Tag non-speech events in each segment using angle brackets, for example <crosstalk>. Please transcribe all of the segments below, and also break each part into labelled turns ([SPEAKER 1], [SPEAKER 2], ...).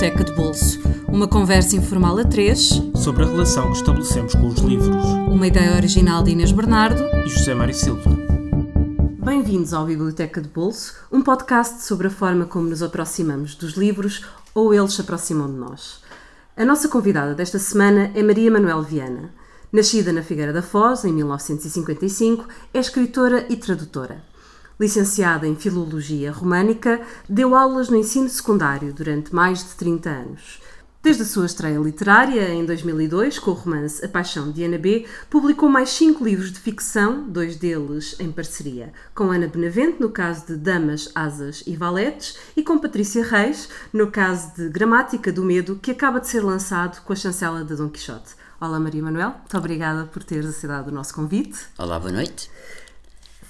[SPEAKER 1] Biblioteca de Bolso. Uma conversa informal a três
[SPEAKER 2] sobre a relação que estabelecemos com os livros.
[SPEAKER 1] Uma ideia original de Inês Bernardo
[SPEAKER 2] e José Mário Silva.
[SPEAKER 1] Bem-vindos ao Biblioteca de Bolso, um podcast sobre a forma como nos aproximamos dos livros ou eles se aproximam de nós. A nossa convidada desta semana é Maria Manuel Viana. Nascida na Figueira da Foz em 1955, é escritora e tradutora. Licenciada em Filologia Românica, deu aulas no ensino secundário durante mais de 30 anos. Desde a sua estreia literária, em 2002, com o romance A Paixão de Ana B., publicou mais cinco livros de ficção, dois deles em parceria com Ana Benavente, no caso de Damas, Asas e Valetes, e com Patrícia Reis, no caso de Gramática do Medo, que acaba de ser lançado com a chancela de Dom Quixote. Olá, Maria Manuel, muito obrigada por teres aceitado o nosso convite.
[SPEAKER 3] Olá, boa noite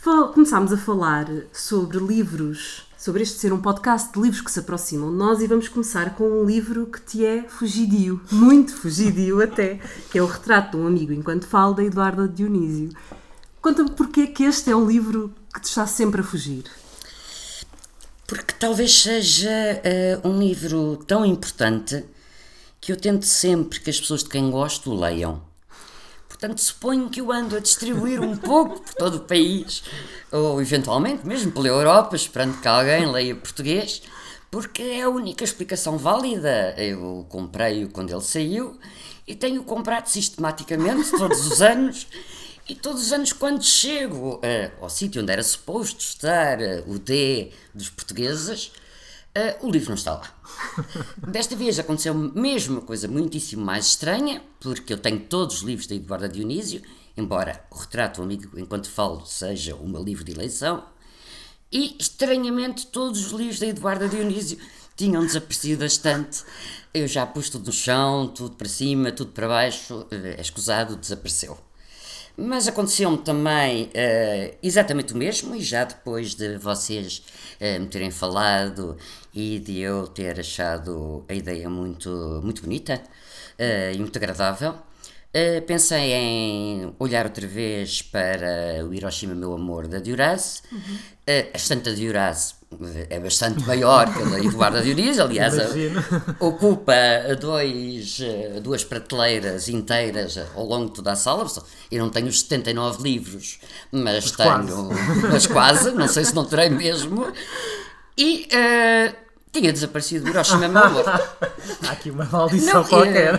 [SPEAKER 1] começámos a falar sobre livros, sobre este ser um podcast de livros que se aproximam de nós e vamos começar com um livro que te é fugidio, muito fugidio até, que é o Retrato de um Amigo Enquanto Falo, da Eduarda Dionísio. Conta-me porquê que este é um livro que te está sempre a fugir.
[SPEAKER 3] Porque talvez seja uh, um livro tão importante que eu tento sempre que as pessoas de quem gosto o leiam. Portanto, suponho que eu ando a distribuir um pouco por todo o país, ou eventualmente mesmo pela Europa, esperando que alguém leia português, porque é a única explicação válida. Eu comprei-o quando ele saiu e tenho comprado sistematicamente todos os anos. E todos os anos, quando chego uh, ao sítio onde era suposto estar uh, o D dos portugueses, Uh, o livro não está lá. <laughs> Desta vez aconteceu mesmo uma coisa muitíssimo mais estranha, porque eu tenho todos os livros da Eduarda Dionísio, embora o Retrato do Amigo Enquanto Falo seja o meu livro de eleição, e estranhamente todos os livros da Eduarda Dionísio tinham desaparecido bastante. Eu já pus tudo no chão, tudo para cima, tudo para baixo, é escusado, desapareceu. Mas aconteceu-me também uh, exatamente o mesmo, e já depois de vocês uh, me terem falado e de eu ter achado a ideia muito, muito bonita uh, e muito agradável, pensei em olhar outra vez para o Hiroshima Meu Amor da Duras. Uhum. a Santa Duras é bastante maior que a da Eduarda Dionísio, aliás, <laughs> ocupa dois, duas prateleiras inteiras ao longo de toda a sala. Eu não tenho os 79 livros, mas, mas tenho, quase. mas quase, não sei se não terei mesmo. E uh, tinha desaparecido o Hiroshima meu amor. <laughs>
[SPEAKER 2] Há aqui uma maldição não, qualquer.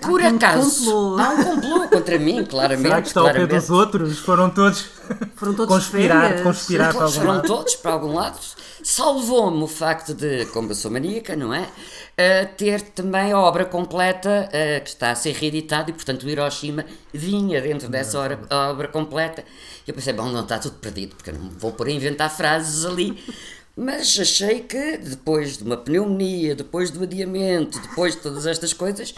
[SPEAKER 3] por acaso, há um complô contra mim, <laughs> claramente. Será
[SPEAKER 2] que está ao pé dos outros? Foram todos,
[SPEAKER 1] foram todos
[SPEAKER 2] conspirar, conspirar para algum
[SPEAKER 3] Foram lado. todos para algum lado. Salvou-me o facto de, como eu sou maníaca, não é? Uh, ter também a obra completa uh, que está a ser reeditada e, portanto, o Hiroshima vinha dentro dessa hora, obra completa. E eu pensei, bom, não está tudo perdido, porque eu não vou por a inventar frases ali. Mas achei que depois de uma pneumonia, depois do adiamento, depois de todas estas coisas,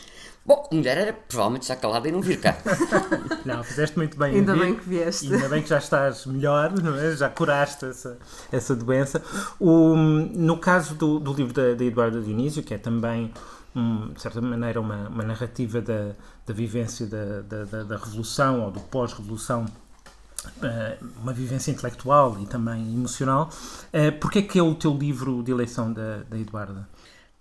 [SPEAKER 3] bom, a mulher era provavelmente estar calada e não vir cá. <laughs>
[SPEAKER 2] Não, fizeste muito bem.
[SPEAKER 1] Ainda bem que vieste.
[SPEAKER 2] Ainda bem que já estás melhor, não é? já curaste essa, essa doença. O, no caso do, do livro da, da Eduarda Dionísio, que é também um, de certa maneira, uma, uma narrativa da, da vivência da, da, da, Revolução ou do pós-Revolução uma vivência intelectual e também emocional. Uh, Porquê é que é o teu livro de eleição da, da Eduarda?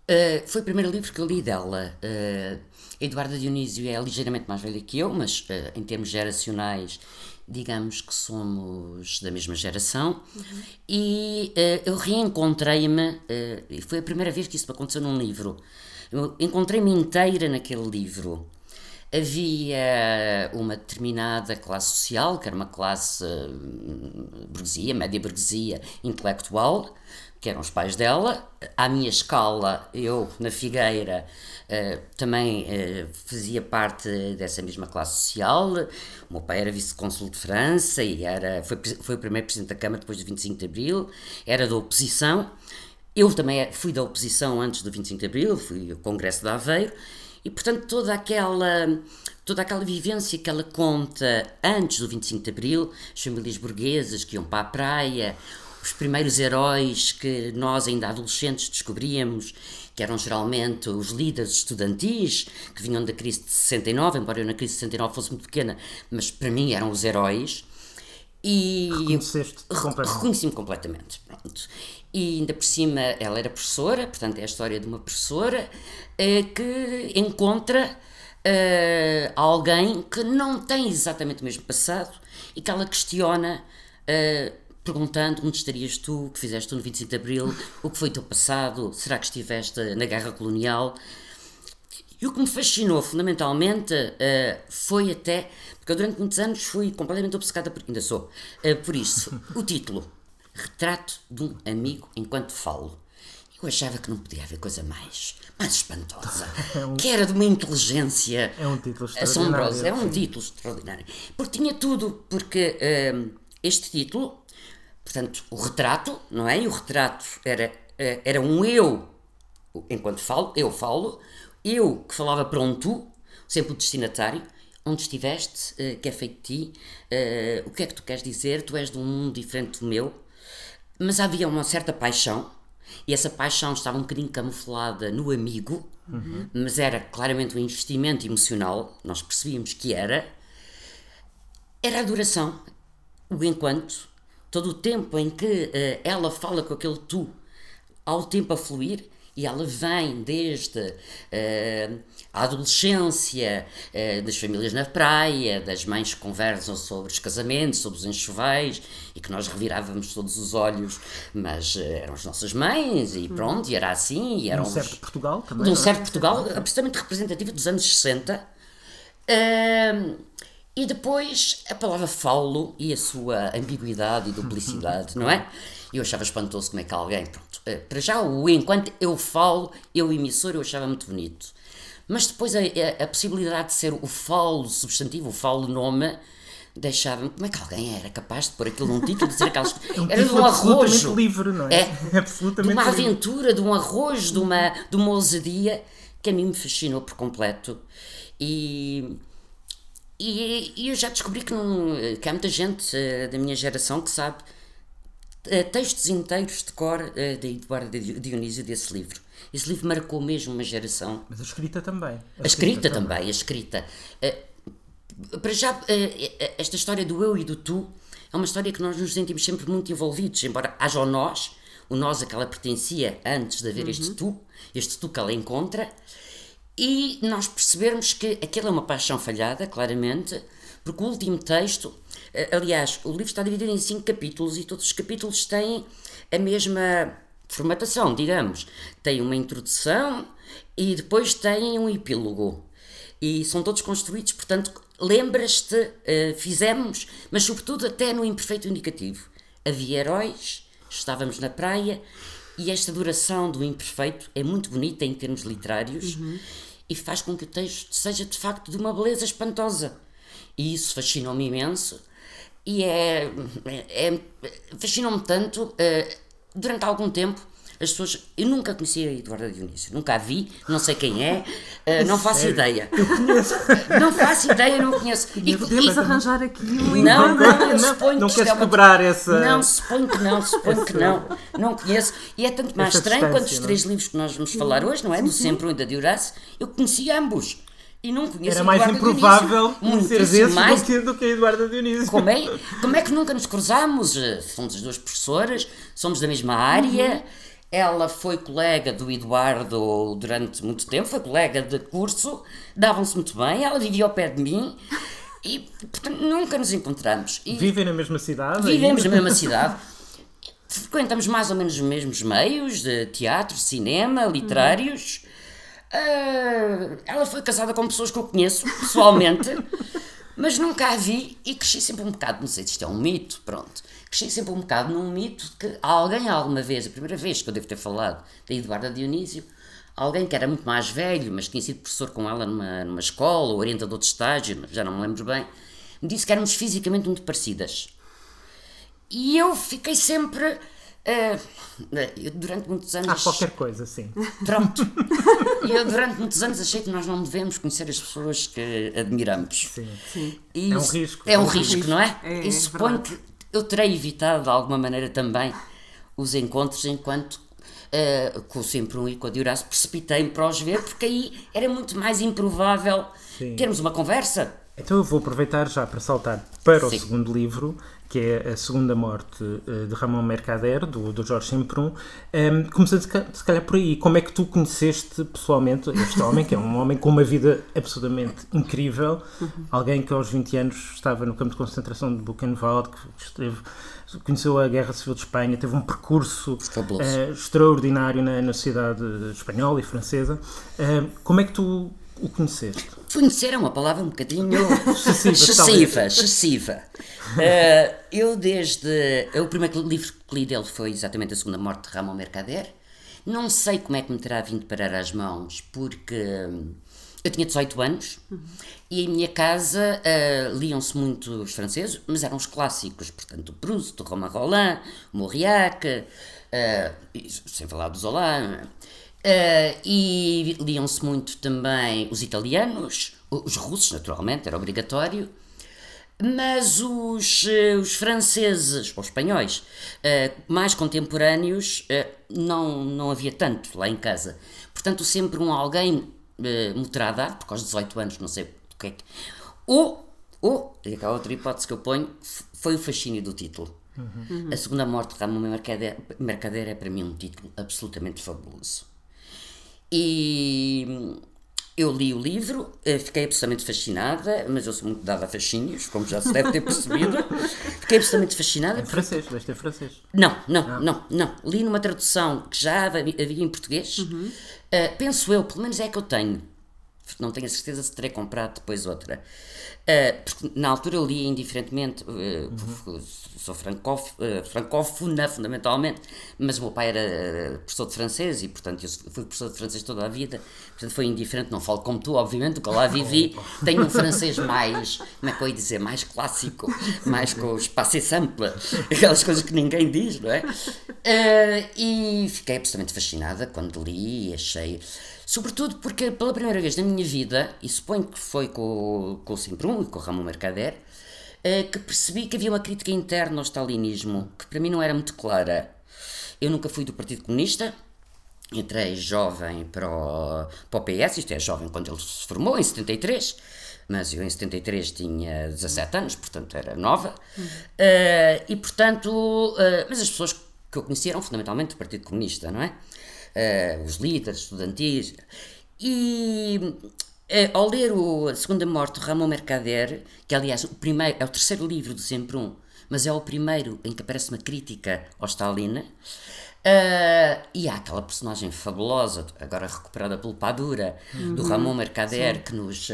[SPEAKER 3] Uh, foi o primeiro livro que eu li dela. Uh, Eduarda Dionísio é ligeiramente mais velha que eu, mas uh, em termos geracionais, digamos que somos da mesma geração. Uhum. E eu reencontrei-me, e foi a primeira vez que isso me aconteceu num livro. Encontrei-me inteira naquele livro havia uma determinada classe social, que era uma classe hum, burguesia, média burguesia intelectual, que eram os pais dela. À minha escala, eu, na Figueira, uh, também uh, fazia parte dessa mesma classe social. O meu pai era vice-consul de França e era, foi, foi o primeiro presidente da Câmara depois do 25 de Abril, era da oposição. Eu também fui da oposição antes do 25 de Abril, fui ao Congresso de Aveiro e, portanto, toda aquela, toda aquela vivência que ela conta antes do 25 de Abril, as famílias burguesas que iam para a praia, os primeiros heróis que nós, ainda adolescentes, descobríamos, que eram geralmente os líderes estudantis, que vinham da crise de 69, embora eu na crise de 69 fosse muito pequena, mas para mim eram os heróis.
[SPEAKER 2] E reconheceste completamente.
[SPEAKER 3] Reconheci-me completamente. Pronto. E ainda por cima ela era professora, portanto é a história de uma professora eh, que encontra eh, alguém que não tem exatamente o mesmo passado e que ela questiona. eh, Perguntando onde estarias tu, o que fizeste tu no 25 de Abril, o que foi o teu passado, será que estiveste na guerra colonial? E o que me fascinou fundamentalmente foi até. Porque eu durante muitos anos fui completamente obcecada por. Ainda sou. por isso, o título: Retrato de um amigo enquanto falo. Eu achava que não podia haver coisa mais, mais espantosa. <laughs> Que era de uma inteligência
[SPEAKER 2] É um título extraordinário,
[SPEAKER 3] assombrosa. É um título extraordinário. Porque tinha tudo. Porque eh, este título, portanto, o retrato, não é? E o retrato era, eh, era um eu enquanto falo, eu falo, eu que falava para um tu, sempre o destinatário, onde estiveste, eh, que é feito de ti, eh, o que é que tu queres dizer, tu és de um mundo diferente do meu, mas havia uma certa paixão, e essa paixão estava um bocadinho camuflada no amigo, mas era claramente um investimento emocional, nós percebíamos que era, era a duração, o enquanto, todo o tempo em que eh, ela fala com aquele tu, ao tempo a fluir, e ela vem desde eh, a adolescência, eh, das famílias na praia, das mães que conversam sobre os casamentos, sobre os enxovais, e que nós revirávamos todos os olhos, mas eh, eram as nossas mães, e pronto, e era assim, e eram
[SPEAKER 2] Um
[SPEAKER 3] os-
[SPEAKER 2] certo Portugal também.
[SPEAKER 3] de um
[SPEAKER 2] é?
[SPEAKER 3] certo Portugal, absolutamente representativo dos anos 60. Ahm, e depois a palavra faulo e a sua ambiguidade e duplicidade, não é? Eu achava espantoso como é que alguém, pronto, para já o enquanto eu falo, eu emissor, eu achava muito bonito. Mas depois a, a- a possibilidade de ser o falo substantivo, o falo nome, deixava-me, como é que alguém era capaz de pôr aquilo num título, de dizer aquelas... <laughs>
[SPEAKER 2] um
[SPEAKER 3] era de um
[SPEAKER 2] absolutamente
[SPEAKER 3] arrojo.
[SPEAKER 2] livre, não é?
[SPEAKER 3] É, <laughs>
[SPEAKER 2] Absolutamente
[SPEAKER 3] de uma
[SPEAKER 2] livre.
[SPEAKER 3] aventura, de um arrojo, de uma, de uma ousadia que a mim me fascinou por completo. E, e, e eu já descobri que, não, que há muita gente eh, da minha geração que sabe eh, textos inteiros de cor eh, da Eduardo Di- Dionísio desse livro. Esse livro marcou mesmo uma geração.
[SPEAKER 2] Mas a escrita também.
[SPEAKER 3] A escrita também, a escrita. Eh, para já, eh, esta história do eu e do tu é uma história que nós nos sentimos sempre muito envolvidos, embora haja o nós, o nós a que ela pertencia antes de haver este tu, este tu que ela encontra, e nós percebermos que aquilo é uma paixão falhada, claramente, porque o último texto, eh, aliás, o livro está dividido em cinco capítulos e todos os capítulos têm a mesma formatação, digamos. Tem uma introdução e depois tem um epílogo. E são todos construídos, portanto, lembras-te, eh, fizemos, mas sobretudo até no imperfeito indicativo. Havia heróis, estávamos na praia e esta duração do imperfeito é muito bonita em termos literários e faz com que o texto seja de facto de uma beleza espantosa. E isso fascinou-me imenso e é, é, é- fascinou-me tanto eh, durante algum tempo as pessoas eu nunca conhecia a Eduarda Dionísio nunca a vi, não sei quem é eh, <laughs> não faço ideia <laughs> não faço ideia, não conheço e,
[SPEAKER 1] Podemos
[SPEAKER 3] e-
[SPEAKER 1] arranjar aqui um
[SPEAKER 3] não, não, eu suponho
[SPEAKER 2] não
[SPEAKER 3] que
[SPEAKER 2] queres
[SPEAKER 3] é uma-
[SPEAKER 2] essa-
[SPEAKER 3] Não, suponho que não, suponho que não. Não conheço. E é tanto mais
[SPEAKER 2] Essa
[SPEAKER 3] estranho quanto os
[SPEAKER 2] distância,
[SPEAKER 3] três livros que nós vamos falar hoje, não é? Do Sempre e da Horácio, eu conheci ambos. E não conheço
[SPEAKER 2] Era mais
[SPEAKER 3] Eduardo
[SPEAKER 2] improvável
[SPEAKER 3] Muitíssimo
[SPEAKER 2] esse
[SPEAKER 3] mais.
[SPEAKER 2] do que, do que a Eduarda Dionísio.
[SPEAKER 3] Como é, como é que nunca nos cruzámos? Eh, Somos as duas professoras, somos da mesma área. Ela foi colega do Eduardo durante muito tempo, foi colega de curso, davam-se muito bem, ela vivia ao pé de mim e portanto, nunca nos encontramos. E
[SPEAKER 2] Vivem na mesma cidade?
[SPEAKER 3] vivemos na
[SPEAKER 2] ainda?
[SPEAKER 3] mesma cidade, frequentamos mais ou menos os mesmos meios de teatro, cinema, literários. Ah, ela foi casada com pessoas que eu conheço pessoalmente, <laughs> mas nunca a vi e cresci sempre um bocado, não sei se isto é um mito, pronto. Cresci sempre um bocado num mito de que alguém alguma vez, a primeira vez que eu devo ter falado da Eduarda Dionísio, alguém que era muito mais velho, mas tinha sido professor com ela numa, numa escola, ou orientador de estágio, já não me lembro bem, me disse que éramos fisicamente muito parecidas. E eu fiquei sempre. Eh, eu durante muitos anos.
[SPEAKER 2] Há qualquer coisa, sim.
[SPEAKER 3] Pronto. E <laughs> eu durante muitos anos achei que nós não devemos conhecer as pessoas que admiramos.
[SPEAKER 2] Sim.
[SPEAKER 3] E
[SPEAKER 2] É um risco.
[SPEAKER 3] É um
[SPEAKER 2] É um
[SPEAKER 3] risco,
[SPEAKER 1] risco.
[SPEAKER 3] não é?
[SPEAKER 1] É,
[SPEAKER 3] e
[SPEAKER 1] é
[SPEAKER 3] suponho
[SPEAKER 1] verdade.
[SPEAKER 3] que eu terei evitado de alguma maneira também os encontros enquanto. eh, com o Sempre Um e com a de Horácio, precipitei-me para os ver, porque aí era muito mais improvável
[SPEAKER 2] Sim.
[SPEAKER 3] termos uma conversa.
[SPEAKER 2] Então eu vou aproveitar já para saltar para
[SPEAKER 3] Sim.
[SPEAKER 2] o segundo livro, que é A Segunda Morte eh, de Ramon Mercader, do, do Jorge Semprún. Um, começando se ca- se calhar por aí, como é que tu conheceste pessoalmente este homem, que é um homem com uma vida absolutamente incrível, alguém que aos 20 anos estava no campo de concentração de Buchenwald, que esteve, conheceu a Guerra Civil de Espanha, teve um percurso eh, extraordinário na, na sociedade espanhola e francesa. Como é que tu o conheceste?
[SPEAKER 3] Conhecer é uma palavra um bocadinho <laughs>
[SPEAKER 2] Excessiva,
[SPEAKER 3] excessiva. Eh, eu desde. O primeiro livro que li dele foi exatamente A Segunda Morte de Ramon Mercader. Não sei como é que me terá vindo parar às mãos, porque hum, eu tinha 18 anos e em minha casa eh, liam-se muito os franceses, mas eram os clássicos, portanto, o Proust, o Romain Rolland, Mauriac, eh, e sem falar do Zola. Uh, e liam-se muito também os italianos, os russos, naturalmente, era obrigatório, mas os, eh, os franceses, ou espanhóis, eh, mais contemporâneos, eh, não, não havia tanto lá em casa. Portanto, sempre um alguém eh, moderado, ah, porque aos 18 anos, não sei o que é que. Ou, ou, e aquela outra hipótese que eu ponho, foi o fascínio do título. A Segunda Morte de Ramon Mercader, Mercader é para mim um título absolutamente fabuloso. E hum, eu li o livro, eh, fiquei absolutamente fascinada, mas eu sou muito dada a fascínios, como já se deve ter percebido. <laughs> Fiquei absolutamente fascinada.
[SPEAKER 2] Em francês, deste é francês.
[SPEAKER 3] Não, não, não, não. Li numa tradução que já havia em português. Eh, penso eu, pelo menos é que eu tenho. Não tenho a certeza se terei comprado depois outra. Eh, porque na altura eu li indiferentemente, eh, sou francóf, eh, francófona fundamentalmente, mas o meu pai era professor de francês e, portanto, eu fui professor de francês toda a vida, portanto foi indiferente, não falo como tu, obviamente, que eu lá vivi, <laughs> tenho um francês mais, como é que eu ia dizer, mais clássico, mais com os passé simple, aquelas coisas que ninguém diz, não é? E fiquei absolutamente fascinada quando li e achei. Sobretudo porque pela primeira vez na minha vida, e suponho que foi com, o- com o Simprum e com o Ramon Mercader, eh, que percebi que havia uma crítica interna ao stalinismo, que para mim não era muito clara. Eu nunca fui do Partido Comunista, entrei jovem para o, para o PS, isto é, jovem quando ele se formou, em 73, mas eu em 73 tinha 17 anos, portanto era nova, Eh, e portanto, eh, mas as pessoas que eu conhecia eram fundamentalmente do Partido Comunista, não é? Eh, os líderes estudantis, e eh, ao ler o, a Segunda Morte de Ramon Mercader, que aliás o primeiro, é o terceiro livro do Sempre Um, mas é o primeiro em que aparece uma crítica ao Stalin, eh, e há aquela personagem fabulosa, agora recuperada pelo Padura, do Ramon Mercader, que nos.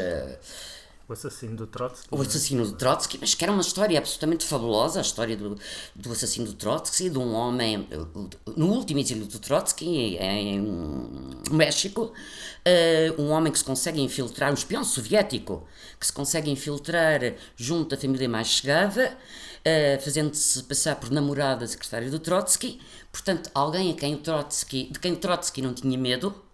[SPEAKER 2] O assassino do Trotsky.
[SPEAKER 3] o assassino do Trotsky, mas que era uma história absolutamente fabulosa, a história do, do assassino do Trotsky, de um homem, no último exílio do Trotsky, em México, eh, um homem que se consegue infiltrar, um espião soviético, que se consegue infiltrar junto da família mais chegada, eh, fazendo-se passar por namorada da secretária do Trotsky, portanto, alguém a quem Trotsky, de quem Trotsky não tinha medo,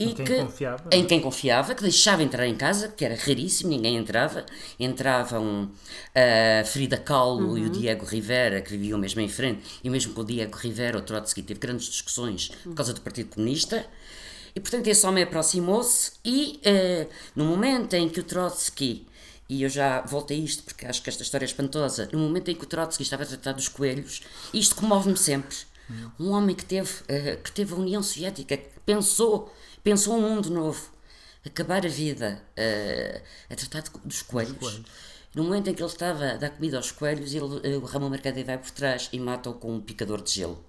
[SPEAKER 3] e
[SPEAKER 2] Em quem
[SPEAKER 3] que,
[SPEAKER 2] confiava.
[SPEAKER 3] em quem confiava, que deixava entrar em casa, que era raríssimo, ninguém entrava. Entravam a Frida Kahlo e o Diego Rivera, que viviam mesmo em frente, e mesmo com o Diego Rivera, o Trotsky teve grandes discussões por causa do Partido Comunista. E, portanto, esse homem aproximou-se e, eh, no momento em que o Trotsky, e eu já volto a isto porque acho que esta história é espantosa, no momento em que o Trotsky estava a tratar dos coelhos, isto comove-me sempre. Um homem que teve, eh, que teve a União Soviética, que pensou, pensou um mundo novo, acabar a vida eh, a tratar de- dos coelhos. No momento em que ele estava a dar comida aos coelhos, ele, eh, o Ramon Mercader vai por trás e mata-o com um picador de gelo.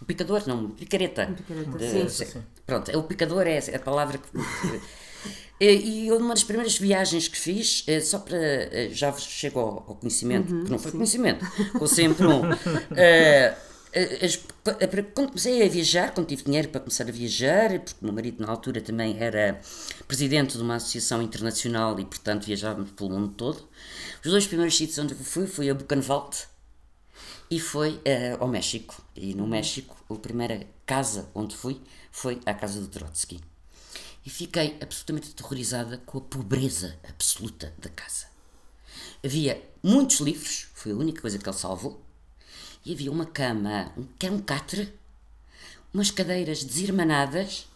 [SPEAKER 3] O picador, não, picareta.
[SPEAKER 1] picareta,
[SPEAKER 3] De-
[SPEAKER 1] sim.
[SPEAKER 3] sim. Pronto, é o picador é a palavra que. <laughs> E eu, numa das primeiras viagens que fiz, eh, só para. Já chego ao, ao conhecimento, que não foi conhecimento, <laughs> com sempre um. Eh, as- quando comecei a viajar, quando tive dinheiro para começar a viajar, porque o meu marido na altura também era presidente de uma associação internacional e, portanto, viajávamos pelo mundo todo. Os dois primeiros sítios onde fui foi a Buchenwald, e foi eh, ao México. E no México, a primeira casa onde fui foi à casa do Trotsky. E fiquei absolutamente aterrorizada com a pobreza absoluta da casa. Havia muitos livros, foi a única coisa que ele salvou, e havia uma cama, um, que era um catre, umas cadeiras desirmanadas,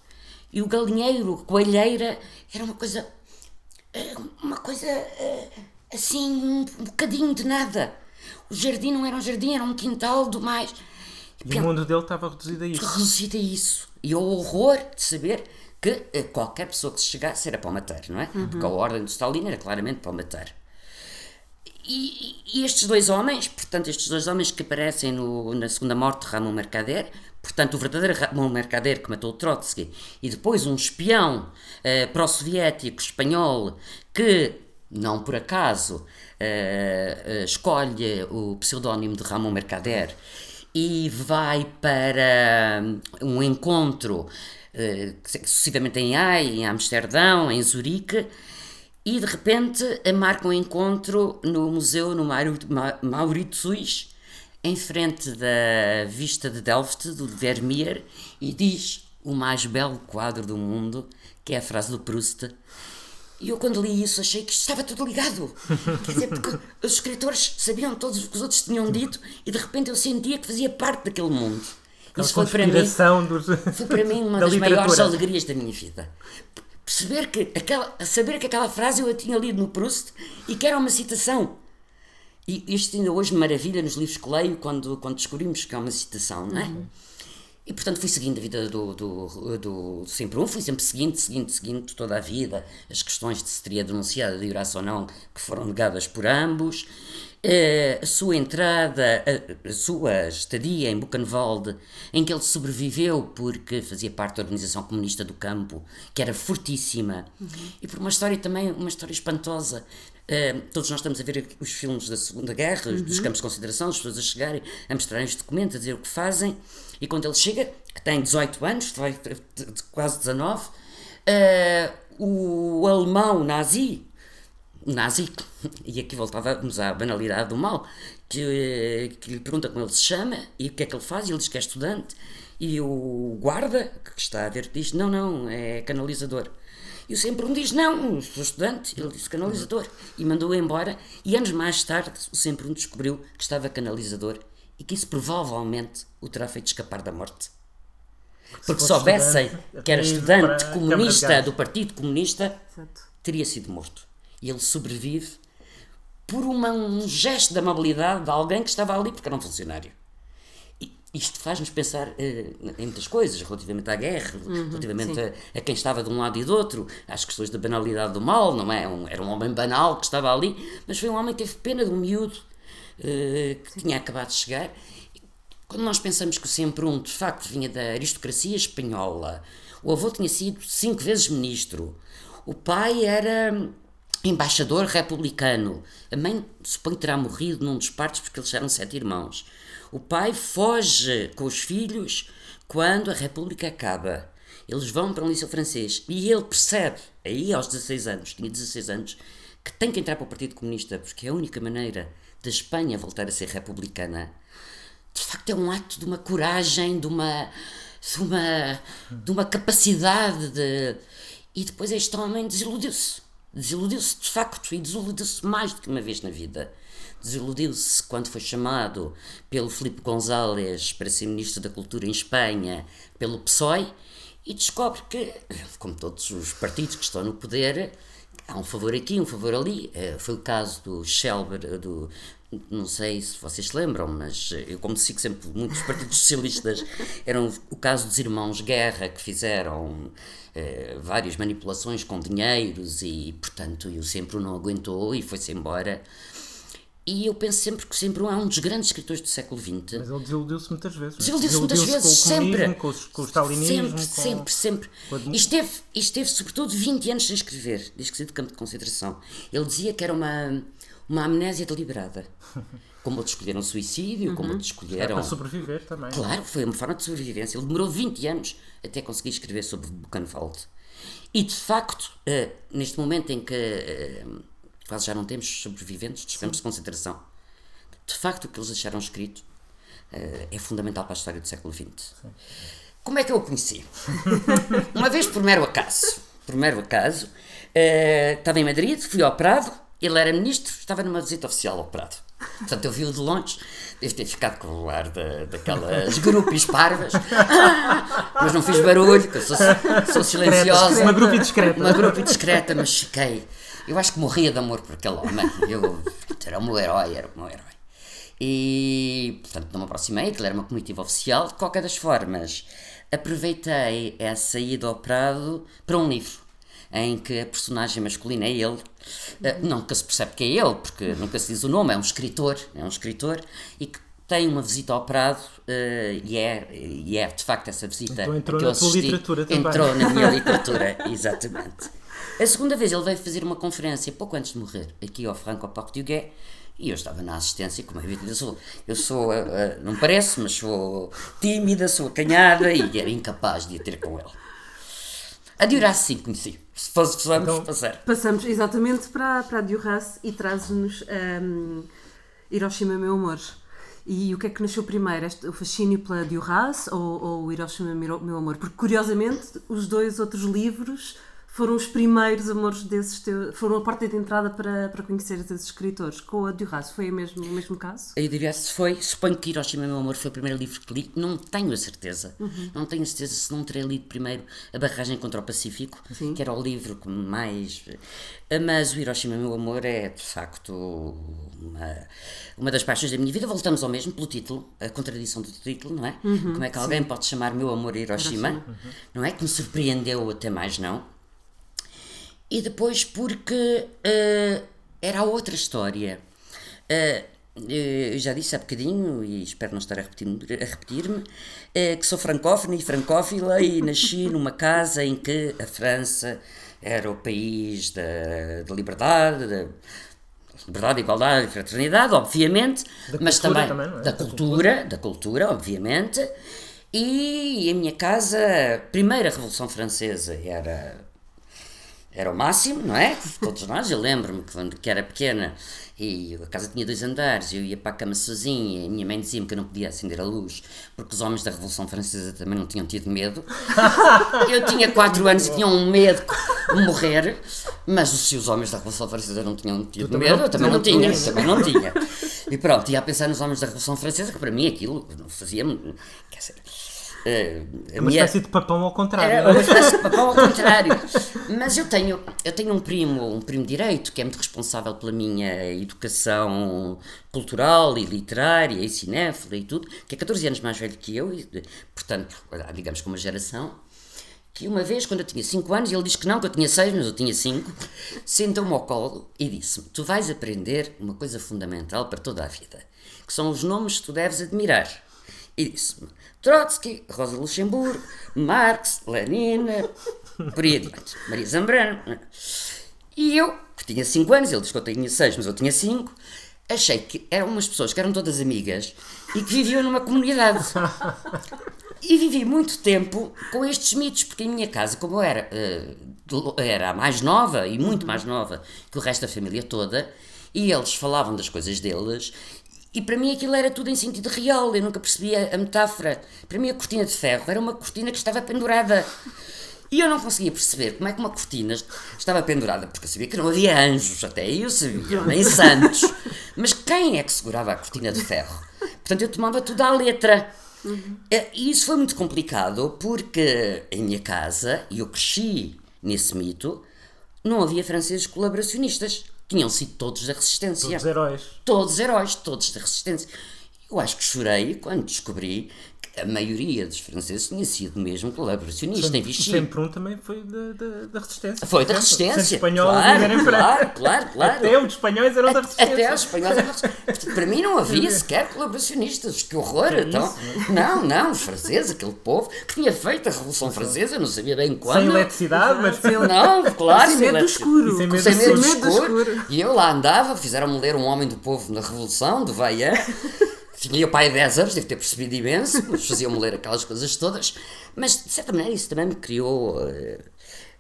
[SPEAKER 3] e o galinheiro, a coelheira, era uma coisa eh, uma coisa eh, assim, um bocadinho de nada. O jardim não era um jardim, era um quintal do mais.
[SPEAKER 2] E o mundo dele estava reduzido a isso.
[SPEAKER 3] Reduzido a isso. E o horror de saber que eh, qualquer pessoa que se chegasse era para o matar, não é? Porque a ordem do Stalin era claramente para o matar. E, e, estes dois homens, portanto, estes dois homens que aparecem no, na segunda morte de Ramon Mercader, portanto, o verdadeiro Ramon Mercader que matou Trotsky, e depois um espião uh, pró-soviético espanhol que, não por acaso, uh, uh, escolhe o pseudónimo de Ramon Mercader e vai para um encontro sucessivamente em Haia, em Amsterdão, em Zurique, e de repente marca um encontro no museu no Mauritius, em frente da vista de Delft, do Vermeer, e diz o mais belo quadro do mundo, que é a frase do Proust. E eu, quando li isso, achei que estava tudo ligado. <laughs> Quer dizer, porque os escritores sabiam todos o que os outros tinham dito e de repente eu sentia que fazia parte daquele mundo.
[SPEAKER 2] Isso foi para, mim,
[SPEAKER 3] dos... foi para mim <laughs> uma da das literatura. maiores alegrias da minha vida perceber que aquela, saber que aquela frase eu a tinha lido no Proust e que era uma citação. E isto ainda hoje maravilha nos livros que leio quando, quando descobrimos que é uma citação, não é? Uhum. E portanto fui seguindo a vida do, do, do, Sempre Um, fui sempre seguindo, seguindo, seguindo toda a vida as questões de se teria denunciado a violação ou não, que foram negadas por ambos. Eh, a sua entrada, a, sua estadia em Buchenwald, em que ele sobreviveu porque fazia parte da organização comunista do campo, que era fortíssima, uhum. e por uma história também, uma história espantosa. Uh, todos nós estamos a ver os filmes da Segunda Guerra, uhum. dos campos de consideração, as pessoas a chegarem, a mostrarem os documentos, a dizer o que fazem, e quando ele chega, que tem 18 anos, quase 19, uh, eh, o alemão nazi nazi, <laughs> e aqui voltávamos à banalidade do mal, que, que lhe pergunta como ele se chama e o que é que ele faz, e ele diz que é estudante, e o guarda, que está a ver, diz: Não, não, é canalizador. E o sempre um diz: Não, sou estudante. Ele disse canalizador. E mandou-o embora. E anos mais tarde, o sempre um descobriu que estava canalizador e que isso provavelmente o terá feito escapar da morte. Porque se soubessem que era estudante comunista do Partido Comunista, teria sido morto. E ele sobrevive por uma, um gesto de amabilidade de alguém que estava ali porque era um funcionário. E isto faz-nos pensar uh, em muitas coisas, relativamente à guerra, uhum, relativamente a, a, quem estava de um lado e do outro, às questões da banalidade do mal, não é? Um, era um homem banal que estava ali, mas foi um homem que teve pena de um miúdo que sim. tinha acabado de chegar. Quando nós pensamos que o Sempre Um, de facto, vinha da aristocracia espanhola, o avô tinha sido cinco vezes ministro, o pai era embaixador republicano. A mãe que terá morrido num dos partos porque eles eram sete irmãos. O pai foge com os filhos quando a República acaba. Eles vão para um liceu francês e ele percebe, aí aos 16 anos, tinha 16 anos, que tem que entrar para o Partido Comunista porque é a única maneira da Espanha voltar a ser republicana. De facto, é um ato de uma coragem, de uma, de uma, de uma capacidade de. E depois este homem desiludiu-se Desiludiu-se de facto e desiludiu-se mais do que uma vez na vida. Desiludiu-se quando foi chamado pelo Filipe González para ser Ministro da Cultura em Espanha, pelo PSOE, e descobre que, como todos os partidos que estão no poder, há um favor aqui, um favor ali. Eh, foi o caso do Shelber, do, não sei se vocês se lembram, mas eu, como sigo sempre muitos partidos socialistas, <laughs> eram o caso dos irmãos Guerra que fizeram eh, várias manipulações com dinheiros e, portanto, eu sempre não aguentou e foi-se embora. E eu penso sempre que sempre é um dos grandes escritores do século XX.
[SPEAKER 2] Mas ele desiludiu-se muitas vezes.
[SPEAKER 3] Desiludiu-se muitas vezes, com sempre.
[SPEAKER 2] Com, com o stalinismo.
[SPEAKER 3] Sempre, com, sempre, sempre. Com e, esteve, e esteve, sobretudo, 20 anos sem escrever, desde que saiu do campo de concentração. Ele dizia que era uma, uma amnésia deliberada. <laughs> Como outros escolheram suicídio, uhum. como outros escolheram. É
[SPEAKER 2] para sobreviver também.
[SPEAKER 3] Claro, foi uma forma de sobrevivência. Ele demorou 20 anos até conseguir escrever sobre Buchenwald. E de facto, uh, neste momento em que uh, quase já não temos sobreviventes dos campos de concentração, de facto o que eles deixaram escrito uh, é fundamental para a história do século XX. Sim. Como é que eu o conheci? <laughs> uma vez por mero acaso. Por mero acaso, estava em Madrid, fui ao Prado, ele era ministro, estava numa visita oficial ao Prado. Portanto, eu vi-o de longe, deve ter ficado com o ar da, daquelas grupos parvas, <laughs> mas não fiz barulho, que eu sou, sou silenciosa.
[SPEAKER 2] Uma grupo discreta.
[SPEAKER 3] Uma grupo discreta, mas fiquei Eu acho que morria de amor por aquele homem. Eu, era o meu herói, era o meu herói. E, portanto, não me aproximei, aquilo era uma comitiva oficial. De qualquer das formas, aproveitei essa ida ao Prado para um livro em que a personagem masculina é ele. Uh, nunca se percebe que é ele, porque nunca se diz o nome, é um escritor, é um escritor, e que tem uma visita ao Prado uh, e, é, e é de facto essa visita
[SPEAKER 2] então entrou
[SPEAKER 3] que eu
[SPEAKER 2] na tua
[SPEAKER 3] assisti,
[SPEAKER 2] literatura também.
[SPEAKER 3] entrou na minha <laughs> literatura, exatamente. A segunda vez ele veio fazer uma conferência pouco antes de morrer, aqui ao Franco-Portugais, e eu estava na assistência, como é evidente, eu sou, eu sou uh, uh, não parece, mas sou tímida, sou acanhada e era incapaz de ir ter com ele. A Duras sim conheci, se fosse, vamos
[SPEAKER 2] Então-
[SPEAKER 3] passar.
[SPEAKER 1] Passamos exatamente para, para a Duras e traz-nos um, Hiroshima Meu Amor. E o que é que nasceu primeiro? Este, o fascínio pela Duras ou, ou o Hiroshima Meu Amor? Porque, curiosamente, os dois outros livros foram os primeiros amores desses teus, foram a porta de entrada para, para conhecer esses escritores. Com a Duras foi o mesmo, o mesmo caso?
[SPEAKER 3] A Duras foi, suponho que Hiroshima Meu Amor foi o primeiro livro que li, não tenho a certeza. Não tenho a certeza se não terei lido primeiro A Barragem contra o Pacífico,
[SPEAKER 1] Sim.
[SPEAKER 3] que era o livro que mais. Mas o Hiroshima Meu Amor é de facto uma, uma das paixões da minha vida. Voltamos ao mesmo pelo título, a contradição do título, não é? Como é que alguém pode chamar Meu Amor Hiroshima, não é? Que me surpreendeu até mais não. E depois porque eh, era outra história. Eh, eu já disse há bocadinho, e espero não estar a repetir-me, que sou francófona e francófila e nasci numa casa em que a França era o país da, da liberdade, da liberdade, igualdade e fraternidade, obviamente,
[SPEAKER 2] Da
[SPEAKER 3] mas
[SPEAKER 2] cultura
[SPEAKER 3] também,
[SPEAKER 2] também, é?
[SPEAKER 3] da
[SPEAKER 2] Da
[SPEAKER 3] cultura, da cultura, obviamente. E a minha casa, a primeira Revolução Francesa era era o máximo, não é? Todos nós, eu lembro-me que quando que era pequena e a casa tinha dois andares, eu ia para a cama sozinha e a minha mãe dizia-me que eu não podia acender a luz porque os homens da Revolução Francesa também não tinham tido medo. <laughs> Eu tinha 4 anos e tinha um medo de morrer, mas se os homens da Revolução Francesa não tinham tido medo, eu também não tinha, também não tinha. E pronto, ia a pensar nos homens da Revolução Francesa, que para mim aquilo não fazia-me. Quer dizer. A
[SPEAKER 2] É uma
[SPEAKER 3] minha-
[SPEAKER 2] espécie de papão ao contrário.
[SPEAKER 3] era
[SPEAKER 2] não é?
[SPEAKER 3] uma espécie de papel ao contrário. Mas eu tenho, eu tenho um primo, um primo direito, que é muito responsável pela minha educação cultural e literária e cinéfila e tudo, que é 14 anos mais velho que eu, e, portanto, digamos que uma geração, que uma vez, quando eu tinha 5 anos, ele disse que não, que eu tinha 6, mas eu tinha 5, sentou-me ao colo e disse-me: Tu vais aprender uma coisa fundamental para toda a vida, que são os nomes que tu deves admirar. E disse-me: Trotsky, Rosa Luxemburgo, Marx, Lenin, por aí adiante, Maria Zambrano. E eu, que tinha 5 anos, ele disse que eu tinha 6, mas eu tinha 5, achei que eram umas pessoas que eram todas amigas e que viviam numa comunidade. E vivi muito tempo com estes mitos, porque em minha casa, como eu era, eh, era a mais nova e muito mais nova que o resto da família toda, e eles falavam das coisas deles, e para mim aquilo era tudo em sentido real, eu nunca percebia a metáfora. Para mim a cortina de ferro era uma cortina que estava pendurada. E eu não conseguia perceber como é que uma cortina estava pendurada, porque eu sabia que não havia anjos, até eu sabia, nem santos. Mas quem é que segurava a cortina de ferro? Portanto, eu tomava tudo à letra. Eh, E isso foi muito complicado porque em minha casa, e eu cresci nesse mito, não havia franceses colaboracionistas. Tinham sido todos da resistência.
[SPEAKER 2] Os heróis.
[SPEAKER 3] Todos heróis, todos da resistência. Eu acho que chorei quando descobri a maioria dos franceses tinha sido mesmo colaboracionista em Vichy.
[SPEAKER 2] Sempre um também foi da, da, da resistência.
[SPEAKER 3] Foi da resistência.
[SPEAKER 2] Sendo espanhol
[SPEAKER 3] claro,
[SPEAKER 2] França.
[SPEAKER 3] claro, claro, claro.
[SPEAKER 2] Até os espanhóis eram da resistência.
[SPEAKER 3] Até os espanhóis eram <laughs> Portanto, Para mim não havia sequer colaboracionistas. Que horror!
[SPEAKER 2] Que
[SPEAKER 3] então,
[SPEAKER 2] isso,
[SPEAKER 3] não, não, os franceses, aquele povo que tinha feito a Revolução Francesa, não sabia bem quando.
[SPEAKER 2] Sem eletricidade, mas
[SPEAKER 3] Não, claro,
[SPEAKER 1] Sem medo do escuro.
[SPEAKER 2] Sem medo
[SPEAKER 3] sem
[SPEAKER 2] do
[SPEAKER 3] medo do
[SPEAKER 1] escuro.
[SPEAKER 3] E eu lá andava, fizeram-me ler Um Homem do Povo na Revolução, de Veia. <laughs> Tinha eu pai 10 anos, devo ter percebido imenso, mas faziam-me ler aquelas coisas todas. Mas, de certa maneira, isso também me criou.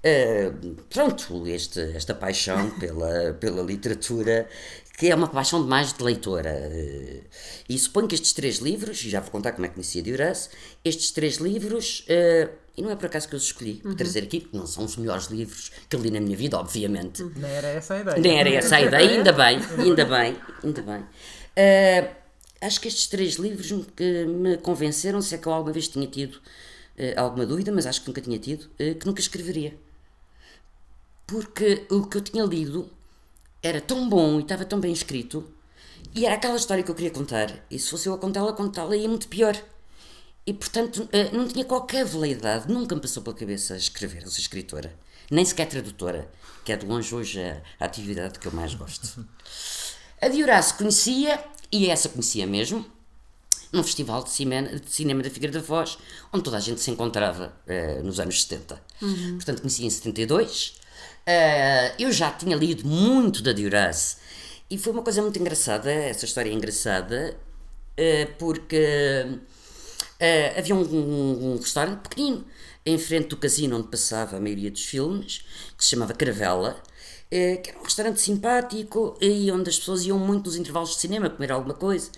[SPEAKER 3] eh, pronto, este, esta paixão pela, pela literatura, que é uma paixão de mais de leitora. eh, E suponho que estes três livros, e já vou contar como é que conheci a Duras, estes três livros, eh, e não é por acaso que eu os escolhi para trazer aqui, porque não são os melhores livros que eu li na minha vida, obviamente.
[SPEAKER 2] não era essa a ideia.
[SPEAKER 3] Nem era essa a ideia, <laughs> ainda bem, ainda bem, ainda bem. Acho que estes três livros que me convenceram, se é que eu alguma vez tinha tido ah, alguma dúvida, mas acho que nunca tinha tido, ah, que nunca escreveria. Porque o que eu tinha lido era tão bom e estava tão bem escrito, e era aquela história que eu queria contar, e se fosse eu a contá-la, contá-la ia muito pior. E portanto eh, não tinha qualquer veleidade, nunca me passou pela cabeça escrever, eu sou escritora, nem sequer tradutora, que é de longe hoje a, a atividade que eu mais gosto. A Diorace conhecia, e essa conhecia mesmo, num festival de cinema, de cinema da Figueira da Foz, onde toda a gente se encontrava uh, nos anos 70. Uhum. Portanto, conhecia em 72. Uh, eu já tinha lido muito da Diorace e foi uma coisa muito engraçada, essa história é engraçada, uh, porque havia um, um, um, restaurante pequenino em frente do casino onde passava a maioria dos filmes, que se chamava Caravela, que era um restaurante simpático e onde as pessoas iam muito nos intervalos de cinema comer alguma coisa.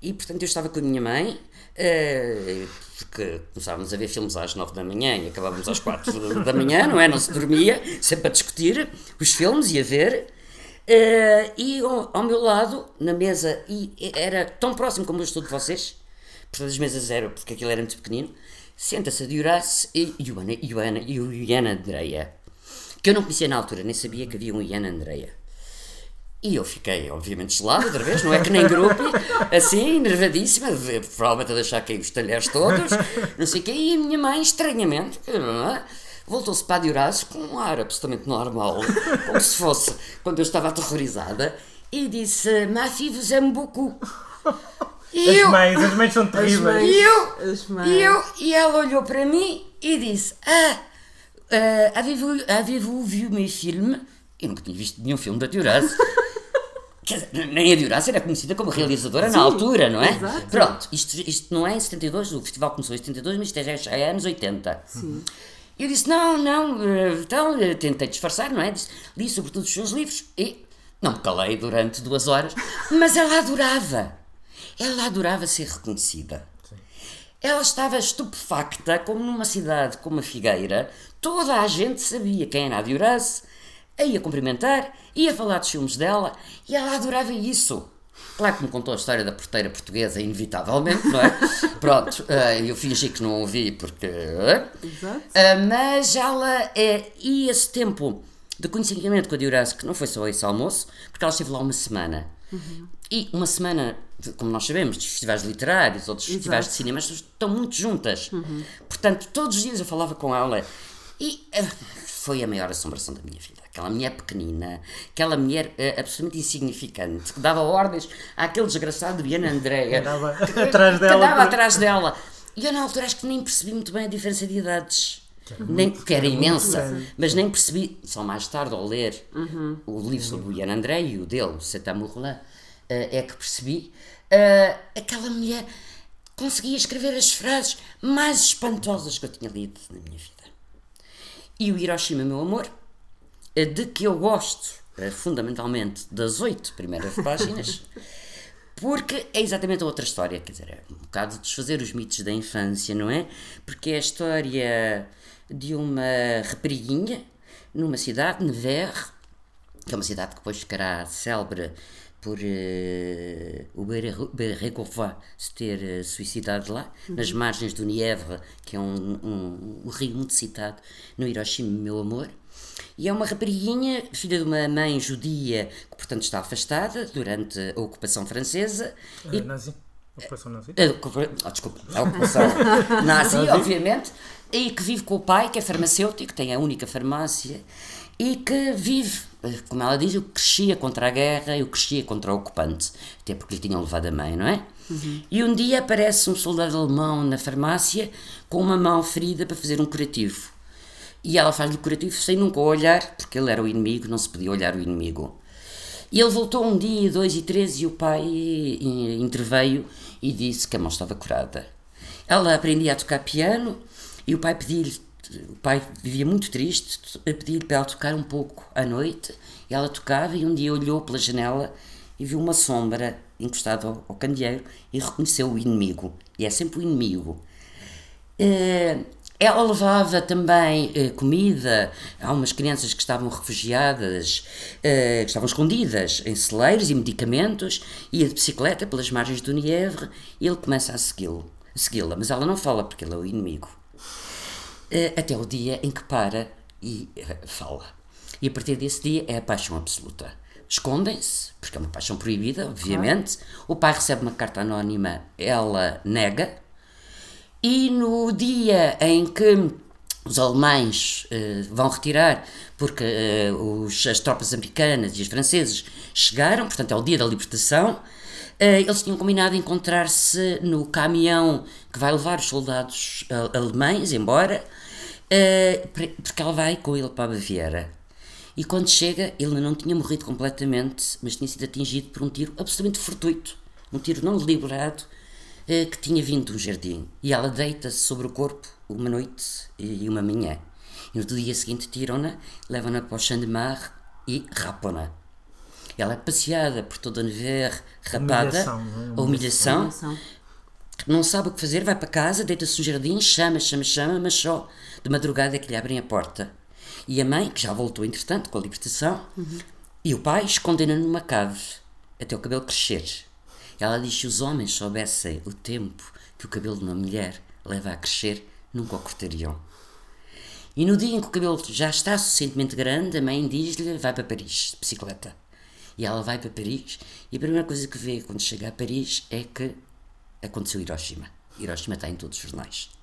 [SPEAKER 3] E portanto eu estava com a minha mãe, uh, porque começávamos a ver filmes às 9 da manhã e acabávamos às 4 da manhã, não é? Não se dormia, sempre a discutir os filmes e a ver. Uh, e ao, meu lado, na mesa, e era tão próximo como eu estou de vocês, portanto as mesas eram, porque aquilo era muito pequenino, senta-se a Diorace e Joana, Joana, Iana Andreia, que eu não conhecia na altura, nem sabia que havia um Iana Andreia. E eu fiquei, obviamente, gelado outra vez, não é que nem grupo, <laughs> assim, nervadíssima, provavelmente a deixar cair os talheres todos, não sei o quê, e a minha mãe, estranhamente, é? voltou-se para a Dioraço com um ar absolutamente normal, como se fosse quando eu estava aterrorizada, e disse: Ma fille vous aime beaucoup.
[SPEAKER 2] E as eu, mães, as mães são terríveis.
[SPEAKER 3] E eu, e eu, e ela olhou para mim e disse: Ah, uh, avez-vous avez vu mes films? Eu nunca tinha visto nenhum filme da <laughs> Dioraço. nem a Diorace era conhecida como realizadora Sim, na altura, não é? Exato. Pronto, isto, isto não é em 72, o festival começou em 72, mas isto é, já é anos 80. Sim. Eu disse, não, não, eh, então eh, tentei disfarçar, não é? Disse, li sobretudo os seus livros e não me calei durante duas horas, mas ela adorava, ela adorava ser reconhecida. Sim. Ela estava estupefacta, como numa cidade como a Figueira, toda a gente sabia quem era a Diorace, a ia cumprimentar, ia falar dos filmes dela e ela adorava isso. Claro que me contou a história da porteira portuguesa, inevitavelmente, não é? <laughs> Pronto, eh, eu fingi que não ouvi porque. Exato. Eh, mas ela. E esse tempo de conhecimento com a Diorace, que não foi só esse almoço, porque ela esteve lá uma semana. Uhum. E uma semana, como nós sabemos, dos festivais literários ou dos Exato. festivais de cinema, estão muito juntas. Uhum. Portanto, todos os dias eu falava com ela e foi a maior assombração da minha vida aquela mulher pequenina, aquela mulher uh, absolutamente insignificante, que dava ordens àquele desgraçado de Ana Andréia.
[SPEAKER 2] Andava atrás dela.
[SPEAKER 3] Que andava atrás dela. E eu na altura acho que nem percebi muito bem a diferença de idades. nem, porque era imensa, mas nem percebi, só mais tarde ao ler uhum. o livro sobre o Ian André e o dele, o C'est uh, é que percebi uh, aquela mulher conseguia escrever as frases mais espantosas que eu tinha lido na minha vida. E o Hiroshima, meu amor, de que eu gosto eh, fundamentalmente das oito primeiras páginas, <laughs> porque é exatamente outra história, quer dizer, é um bocado desfazer os mitos da infância, não é? Porque é a história de uma rapariguinha numa cidade, Nevers, que é uma cidade que depois ficará célebre por uh, o Bérégovois se ter uh, suicidado lá, uhum. nas margens do Nièvre, que é um, um, um rio muito citado no Hiroshima, meu amor. E é uma rapariguinha, filha de uma mãe judia, que portanto está afastada durante a ocupação francesa.
[SPEAKER 2] É, e, nazi. Ocupação nazi?
[SPEAKER 3] A, oh, desculpa, a ocupação <laughs> nazi, obviamente. E que vive com o pai, que é farmacêutico, tem a única farmácia, e que vive, como ela diz, eu crescia contra a guerra, eu crescia contra o ocupante, até porque lhe tinham levado a mãe, não é? Uhum. E um dia aparece um soldado alemão na farmácia com uma mão ferida para fazer um curativo. E ela faz-lhe curativo sem nunca olhar, porque ele era o inimigo, não se podia olhar o inimigo. E ele voltou um dia, dois e três, e o pai interveio e disse que a mão estava curada. Ela aprendia a tocar piano e o pai pediu-lhe, o pai vivia muito triste, pediu-lhe para ela tocar um pouco à noite. E ela tocava e um dia olhou pela janela e viu uma sombra encostada ao, ao candeeiro e reconheceu o inimigo. E é sempre o inimigo. Uh, ela levava também eh, comida a umas crianças que estavam refugiadas, eh, que estavam escondidas em celeiros e medicamentos, ia de bicicleta pelas margens do Nievre e ele começa a segui-la, mas ela não fala porque ele é o inimigo. Eh, até o dia em que para e eh, fala. E a partir desse dia é a paixão absoluta. escondem-se, porque é uma paixão proibida, obviamente. O pai recebe uma carta anónima, ela nega. E no dia em que os alemães uh, vão retirar, porque os, as tropas americanas e os franceses chegaram, portanto é o dia da libertação, eles tinham combinado encontrar-se no caminhão que vai levar os soldados alemães embora, porque ela vai com ele para a Baviera. E quando chega, ele não tinha morrido completamente, mas tinha sido atingido por um tiro absolutamente fortuito, um tiro não deliberado, que tinha vindo de um jardim. E ela deita-se sobre o corpo uma noite e uma manhã. E no dia seguinte tiram-na, levam-na para o champ de mar e rapam-na. Ela é passeada por toda a Nevers, rapada, humilhação, é? a humilhação, humilhação, não sabe o que fazer, vai para casa, deita-se no jardim, chama, chama, chama, mas só de madrugada é que lhe abrem a porta. E a mãe, que já voltou entretanto com a libertação, uhum. e o pai escondem-na numa cave até o cabelo crescer. Ela diz se os homens soubessem o tempo que o cabelo de uma mulher leva a crescer, nunca o cortariam. E no dia em que o cabelo já está suficientemente grande, a mãe diz-lhe: vai para Paris, de bicicleta. E ela vai para Paris, e a primeira coisa que vê quando chega a Paris é que aconteceu Hiroshima. Hiroshima está em todos os jornais.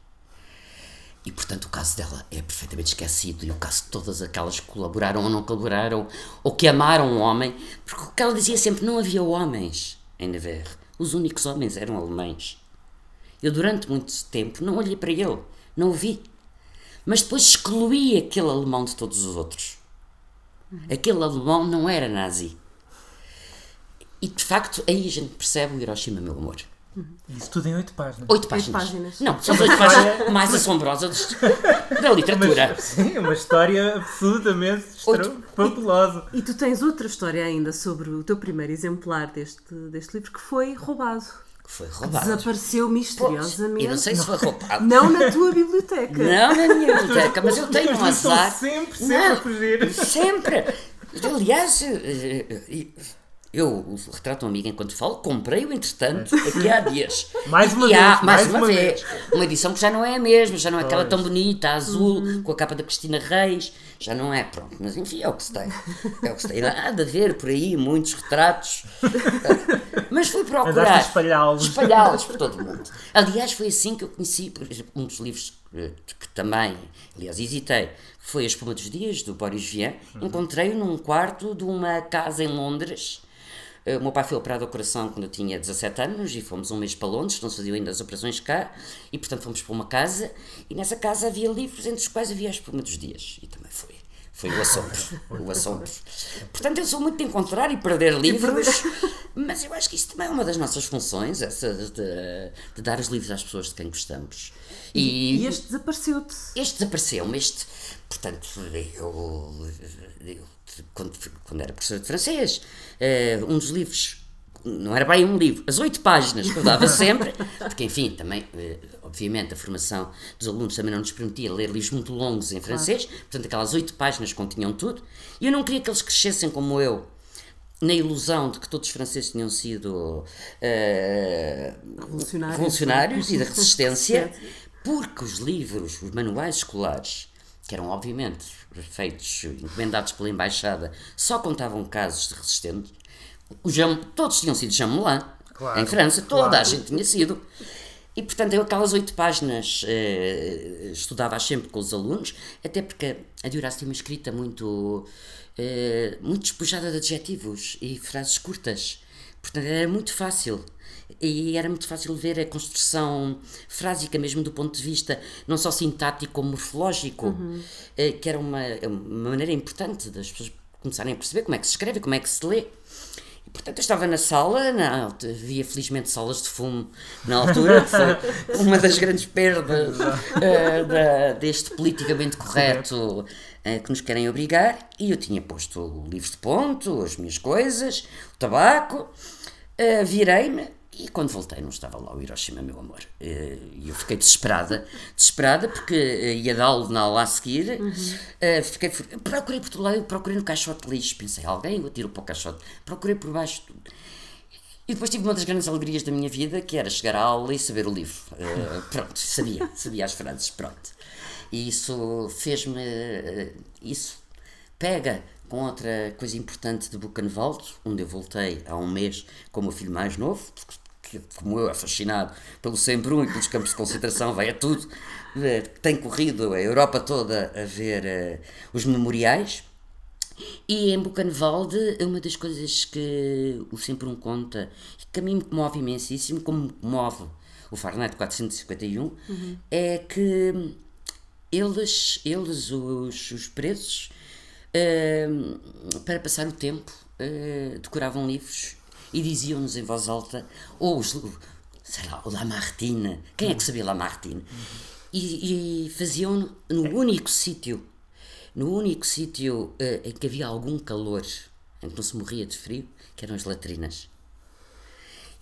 [SPEAKER 3] E portanto o caso dela é perfeitamente esquecido, e o caso de todas aquelas que colaboraram ou não colaboraram, ou que amaram o homem, porque o que ela dizia sempre: não havia homens em Nevers. Os únicos homens eram alemães. Eu durante muito tempo não olhei para ele não o vi. Mas depois excluí aquele alemão de todos os outros. Aquele alemão não era nazi. E de facto aí a gente percebe o Hiroshima, meu amor.
[SPEAKER 2] Isso tudo em oito páginas.
[SPEAKER 3] Oito páginas. páginas. Não, são as oito páginas mais assombrosas <laughs> da literatura.
[SPEAKER 2] Mas, sim, uma história absolutamente fabulosa.
[SPEAKER 1] E, e, tu tens outra história ainda sobre o teu primeiro exemplar deste, deste livro que foi roubado
[SPEAKER 3] foi roubado.
[SPEAKER 1] Desapareceu misteriosamente.
[SPEAKER 3] E não sei se foi roubado.
[SPEAKER 1] Não na tua biblioteca.
[SPEAKER 3] Não na minha biblioteca, mas eu tenho um azar.
[SPEAKER 2] Sempre, sempre não, a fugir.
[SPEAKER 3] Sempre. Aliás, eh, eh, eu, o retrato um amigo enquanto falo, comprei-o entretanto, aqui há dias. <laughs>
[SPEAKER 2] mais uma
[SPEAKER 3] e
[SPEAKER 2] vez.
[SPEAKER 3] Há, mais, uma, uma vez. vez. Uma edição que já não é a mesma, já não é aquela tão bonita, azul, uhum. com a capa da Cristina Reis. Já não é, pronto. Mas enfim, é o que se tem. É o que se tem. Nada a ver por aí, muitos retratos. <laughs> Mas fui procurar.
[SPEAKER 2] espalhá-los.
[SPEAKER 3] Espalhá-los por todo o mundo. Aliás, foi assim que eu conheci, por exemplo, um dos livros eh, que também, aliás, hesitei, foi A Espuma dos Dias, do Boris Vian. Uhum. Encontrei-o num quarto de uma casa em Londres o meu pai foi operado ao coração quando eu tinha 17 anos e fomos um mês para Londres, não se faziam ainda as operações cá, e portanto fomos para uma casa, e nessa casa havia livros entre os quais havia a espuma dos dias, e também foi. Foi o assombro, o assombro. Portanto, eu sou muito de encontrar e perder livros, mas eu acho que isso também é uma das nossas funções, essa de, de dar os livros às pessoas de quem gostamos.
[SPEAKER 1] E, e este desapareceu-te?
[SPEAKER 3] Este desapareceu-me, este, portanto, eu, eu quando, quando era professor de francês, uh, um dos livros, não era bem um livro, as oito páginas que eu dava <laughs> sempre, porque enfim, também, uh, obviamente, a formação dos alunos também não nos permitia ler livros muito longos em francês, claro. portanto, aquelas oito páginas continham tudo, e eu não queria que eles crescessem como eu, na ilusão de que todos os franceses tinham sido uh,
[SPEAKER 1] revolucionários,
[SPEAKER 3] revolucionários e da resistência, <laughs> porque os livros, os manuais escolares, que eram obviamente feitos, encomendados pela Embaixada, só contavam casos de resistentes. Jam, todos tinham sido Jamelin, claro, em França, toda claro. a gente tinha sido. E, portanto, eu aquelas oito páginas eh, estudava sempre com os alunos, até porque a Duras tem uma escrita muito, eh, muito despojada de adjetivos e frases curtas. Portanto, era muito fácil e era muito fácil ver a construção frásica mesmo do ponto de vista não só sintático como morfológico, uhum. Que era uma, uma maneira importante das pessoas começarem a perceber como é que se escreve, como é que se lê. E, portanto, eu estava na sala, na, havia felizmente salas de fumo na altura, que foi uma das grandes perdas uh, da, deste politicamente correto que nos querem obrigar, e eu tinha posto o livro de ponto, as minhas coisas, o tabaco, uh, virei-me e quando voltei não estava lá o Hiroshima, meu amor. Eh, e eu fiquei desesperada, desesperada porque eh, ia dar-lhe na aula a seguir. Uhum. Uh, fiquei, procurei por todo lado, procurei no caixote de lixo. Pensei, alguém eu tiro para o caixote. Procurei por baixo. E depois tive uma das grandes alegrias da minha vida, que era chegar à aula e saber o livro. Uh, pronto, sabia, sabia as frases, pronto. E isso fez-me. Uh, isso pega com outra coisa importante de Buchenwald, onde eu voltei há um mês com o meu filho mais novo, que como eu é fascinado pelo Sembrun e pelos campos de concentração, vai a tudo, eh, tem corrido a Europa toda a ver uh, os memoriais. E em Buchenwald, uma das coisas que o Sembrun conta, que a mim me comove imensíssimo, como me comove o Fahrenheit 451, uhum. é que eles, eles os, os presos, uh, para passar o tempo, uh, decoravam livros e diziam-nos em voz alta, ou os, sei lá, o Lamartine, quem é que sabia Lamartine? E, e faziam no único sítio, no único sítio uh, em que havia algum calor, em que não se morria de frio, que eram as latrinas.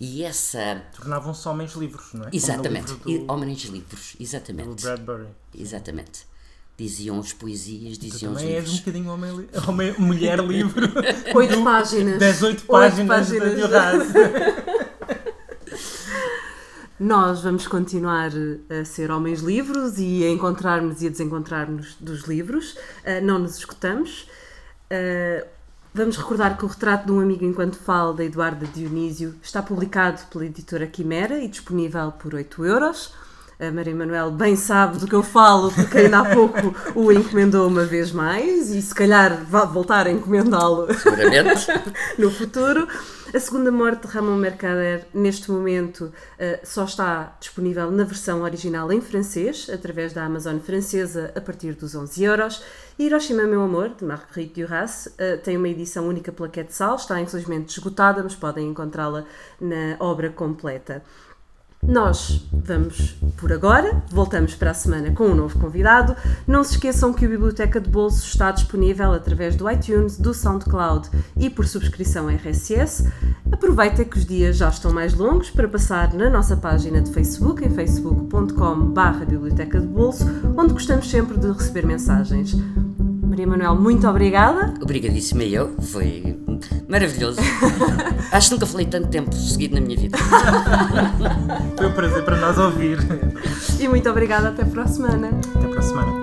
[SPEAKER 3] E essa.
[SPEAKER 2] Tornavam-se homens livres, não é?
[SPEAKER 3] Exatamente. Do... Homens livres, exatamente.
[SPEAKER 2] Do Bradbury.
[SPEAKER 3] Exatamente. Diziam as poesias, diziam
[SPEAKER 2] tu
[SPEAKER 3] os
[SPEAKER 2] também
[SPEAKER 3] livros.
[SPEAKER 2] és um bocadinho homem, li... homem mulher <laughs> livre.
[SPEAKER 1] Oito páginas.
[SPEAKER 2] Dez, oito páginas, páginas. de <laughs>
[SPEAKER 1] Nós vamos continuar a ser homens livres e a encontrar-nos e a desencontrar-nos dos livros. Uh, não nos escutamos. Vamos recordar que o retrato de um amigo enquanto falo da Eduarda Dionísio está publicado pela editora Quimera e disponível por 8 euros. A Maria Manuel bem sabe do que eu falo, porque ainda há pouco o encomendou uma vez mais e se calhar vai voltar a encomendá-lo <laughs> no futuro. A segunda morte de Ramon Mercader, neste momento, uh, só está disponível na versão original em francês, através da Amazon francesa, a partir dos 11 euros. Hiroshima Meu Amor, de Marguerite Duras, uh, tem uma edição única pela Quetzal, está infelizmente esgotada, mas podem encontrá-la na obra completa. Nós vamos por agora, voltamos para a semana com um novo convidado. Não se esqueçam que a Biblioteca de Bolso está disponível através do iTunes, do SoundCloud e por subscrição RSS. Aproveitem que os dias já estão mais longos para passar na nossa página de Facebook, em facebook.com.br Biblioteca de Bolso, onde gostamos sempre de receber mensagens. Maria Manuel, muito obrigada.
[SPEAKER 3] Obrigadíssima eu, foi maravilhoso. <laughs> Acho que nunca falei tanto tempo seguido na minha vida. <laughs>
[SPEAKER 2] foi um prazer para nós ouvir.
[SPEAKER 1] E muito obrigada, até para a semana.
[SPEAKER 2] Até para a semana.